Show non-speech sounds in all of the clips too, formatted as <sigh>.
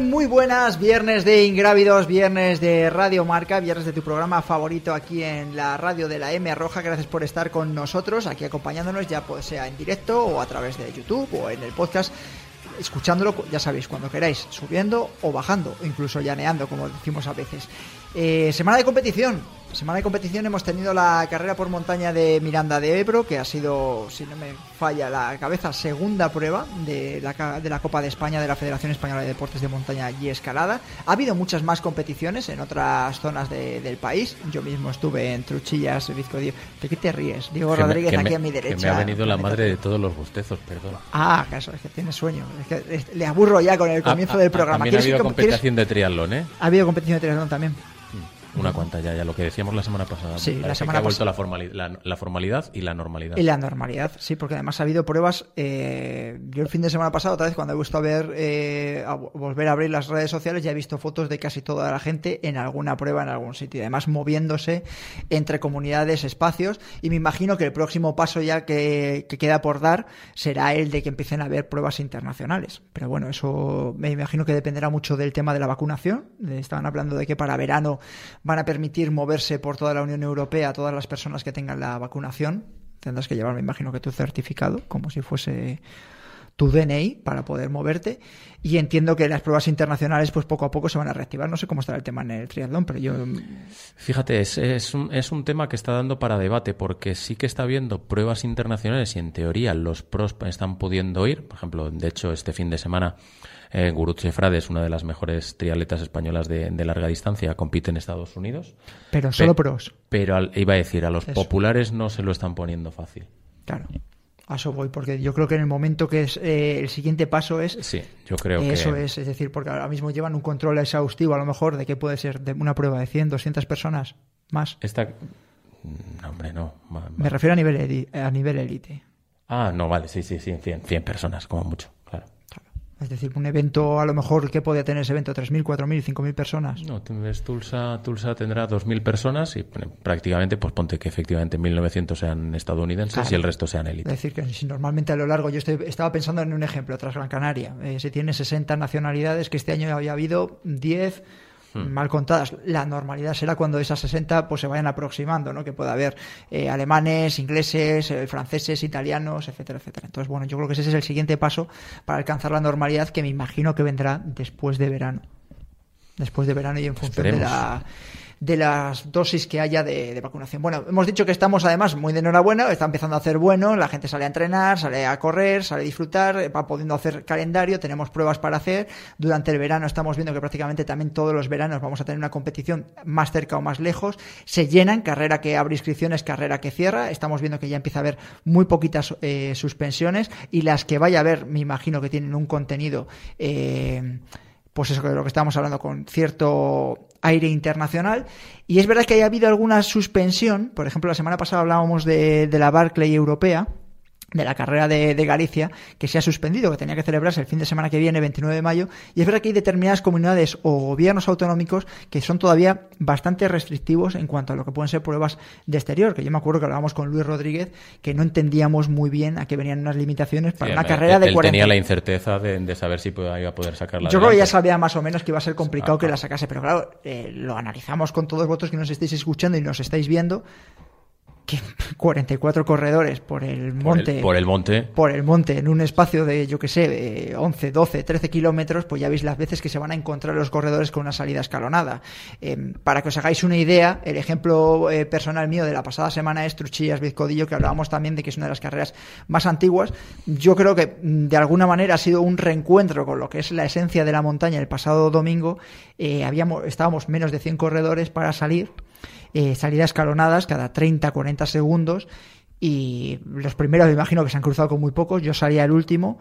Muy buenas, viernes de Ingrávidos, viernes de Radio Marca, viernes de tu programa favorito aquí en la radio de la M Roja. Gracias por estar con nosotros, aquí acompañándonos, ya pues sea en directo o a través de YouTube o en el podcast escuchándolo, ya sabéis, cuando queráis, subiendo o bajando, incluso llaneando, como decimos a veces. Eh, semana de competición, semana de competición hemos tenido la carrera por montaña de Miranda de Ebro, que ha sido, si no me falla la cabeza, segunda prueba de la, de la Copa de España de la Federación Española de Deportes de Montaña y Escalada. Ha habido muchas más competiciones en otras zonas del país. Yo mismo estuve en Truchillas, Vizco ¿De qué te ríes? Diego Rodríguez aquí a mi derecha. Que me ha venido la madre de todos los bostezos, perdón. Ah, eso es que tiene sueño. Es que le aburro ya con el comienzo del programa. También ha habido competición de triatlón, ¿eh? Ha habido competición de triatlón también. Una cuanta ya, ya lo que decíamos la semana pasada. Sí, la semana ha vuelto la, formalidad, la, formalidad y la normalidad. Y la normalidad, sí, porque además ha habido pruebas. Eh, yo el fin de semana pasado, otra vez, cuando he visto a ver, eh, volver a abrir las redes sociales, ya he visto fotos de casi toda la gente en alguna prueba en algún sitio. Además, moviéndose entre comunidades, espacios. Y me imagino que el próximo paso ya que, que queda por dar será el de que empiecen a haber pruebas internacionales. Pero bueno, eso me imagino que dependerá mucho del tema de la vacunación. Estaban hablando de que para verano van a permitir moverse por toda la Unión Europea a todas las personas que tengan la vacunación. Tendrás que llevar, me imagino que tu certificado, como si fuese tu DNI para poder moverte y entiendo que las pruebas internacionales pues poco a poco se van a reactivar. No sé cómo estará el tema en el triatlón, pero yo... Fíjate, es, es, un, es un tema que está dando para debate porque sí que está habiendo pruebas internacionales y en teoría los pros están pudiendo ir. Por ejemplo, de hecho, este fin de semana eh, Gurutze Frade es una de las mejores triatletas españolas de, larga distancia, compite en Estados Unidos. Pero solo pros. Pero iba a decir, a los populares no se lo están poniendo fácil. Claro. A eso voy, porque yo creo que en el momento que es eh, el siguiente paso es. Sí, yo creo que. Eso es, es decir, porque ahora mismo llevan un control exhaustivo, a lo mejor, de que puede ser de una prueba de 100, 200 personas más. Esta. No, hombre, no. Me refiero a nivel, a nivel élite. Ah, no, vale, sí, sí, sí, 100, 100 personas, como mucho. Es decir, un evento, a lo mejor, ¿qué puede tener ese evento? ¿3.000, 4.000, 5.000 personas? No, Tulsa, Tulsa tendrá 2.000 personas y prácticamente, pues ponte que efectivamente 1.900 sean estadounidenses y el resto sean élites. Es decir, que si normalmente a lo largo, yo estoy, estaba pensando en un ejemplo, tras Gran Canaria, eh, se tiene 60 nacionalidades, que este año había habido 10 Hmm. mal contadas. La normalidad será cuando esas 60 pues se vayan aproximando, ¿no? Que pueda haber eh, alemanes, ingleses, eh, franceses, italianos, etcétera, etcétera. Entonces, bueno, yo creo que ese es el siguiente paso para alcanzar la normalidad que me imagino que vendrá después de verano. Después de verano y en función de la de las dosis que haya de, vacunación. Bueno, hemos dicho que estamos además muy de enhorabuena, está empezando a hacer bueno, la gente sale a entrenar, sale a correr, sale a disfrutar, va pudiendo hacer calendario, tenemos pruebas para hacer. Durante el verano estamos viendo que prácticamente también todos los veranos vamos a tener una competición más cerca o más lejos. Se llenan, carrera que abre inscripciones, carrera que cierra. Estamos viendo que ya empieza a haber muy poquitas eh, suspensiones y las que vaya a haber, me imagino que tienen un contenido. Eh, pues eso de lo que estábamos hablando, con cierto aire internacional. Y es verdad que haya habido alguna suspensión, por ejemplo, la semana pasada hablábamos de, la Barclay europea, de la carrera de, Galicia que se ha suspendido, que tenía que celebrarse el fin de semana que viene, 29 de mayo, y es verdad que hay determinadas comunidades o gobiernos autonómicos que son todavía bastante restrictivos en cuanto a lo que pueden ser pruebas de exterior, que yo me acuerdo que hablábamos con Luis Rodríguez que no entendíamos muy bien a qué venían unas limitaciones para una carrera de él tenía la incerteza de, saber si iba a poder sacarla. Yo creo que ya sabía más o menos que iba a ser complicado que la sacase, pero claro, eh, lo analizamos con todos vosotros que nos estéis escuchando y nos estáis viendo que 44 corredores por el monte. Por el, monte. Por el monte, en un espacio de, yo que sé, 11, 12, 13 kilómetros, pues ya veis las veces que se van a encontrar los corredores con una salida escalonada. Em, para que os hagáis una idea, el ejemplo eh, personal mío de la pasada semana es Truchillas Vizcodillo, que hablábamos también de que es una de las carreras más antiguas. Yo creo que mm, de alguna manera ha sido un reencuentro con lo que es la esencia de la montaña el pasado domingo. Eh, habíamos, estábamos menos de 100 corredores para salir eh, salidas escalonadas cada 30, 40 segundos y los primeros me imagino que se han cruzado con muy pocos, yo salía el último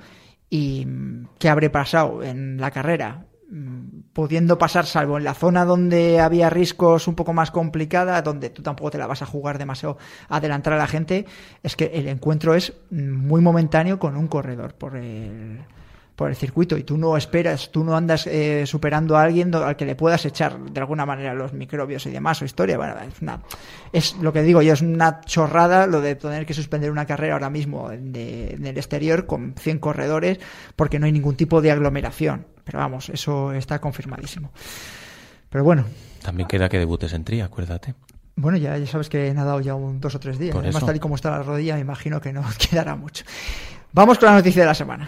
y mm, ¿qué habré pasado en la carrera? Mm, pudiendo pasar, salvo en la zona donde había riscos un poco más complicada, donde tú tampoco te la vas a jugar demasiado adelantar a la gente, es que el encuentro es mm, muy momentáneo con un corredor por el, por el circuito y tú no esperas, tú no andas eh, superando a alguien al que le puedas echar de alguna manera los microbios y demás o historia. Bueno, es, una, es lo que digo yo, es una chorrada lo de tener que suspender una carrera ahora mismo de, en el exterior con 100 corredores porque no hay ningún tipo de aglomeración. Pero vamos, eso está confirmadísimo. Pero bueno. También queda que debutes en tri, acuérdate. Bueno, ya, ya sabes que he nadado ya un dos o tres días. Además, tal y como está la rodilla, me imagino que no <laughs> quedará mucho. Vamos con la noticia de la semana.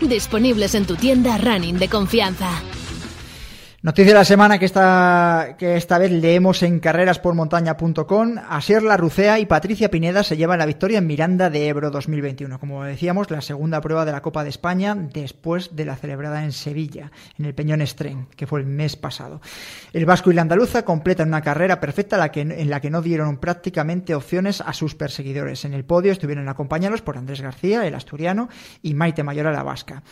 disponibles en tu tienda running de confianza. Noticia de la semana que esta, que esta vez leemos en carreraspormontaña.com. Asier Rucea y Patricia Pineda se llevan la victoria en Miranda de Ebro 2021. Como decíamos, la segunda prueba de la Copa de España después de la celebrada en Sevilla, en el Peñón Estren, que fue el mes pasado. El vasco y la andaluza completan una carrera perfecta en la que no dieron prácticamente opciones a sus perseguidores. En el podio estuvieron acompañados por Andrés García, el asturiano, y Maite Mayor la vasca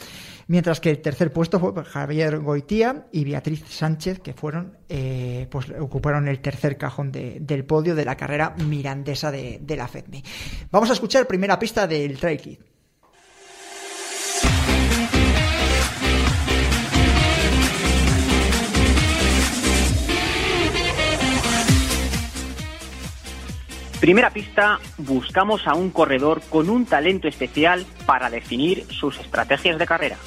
mientras que el tercer puesto fue Javier Goitía y Beatriz Sánchez, que fueron, eh, pues ocuparon el tercer cajón del podio de la carrera mirandesa de, la FEDME. Vamos a escuchar primera pista del Trail Kid. Primera pista, buscamos a un corredor con un talento especial para definir sus estrategias de carrera.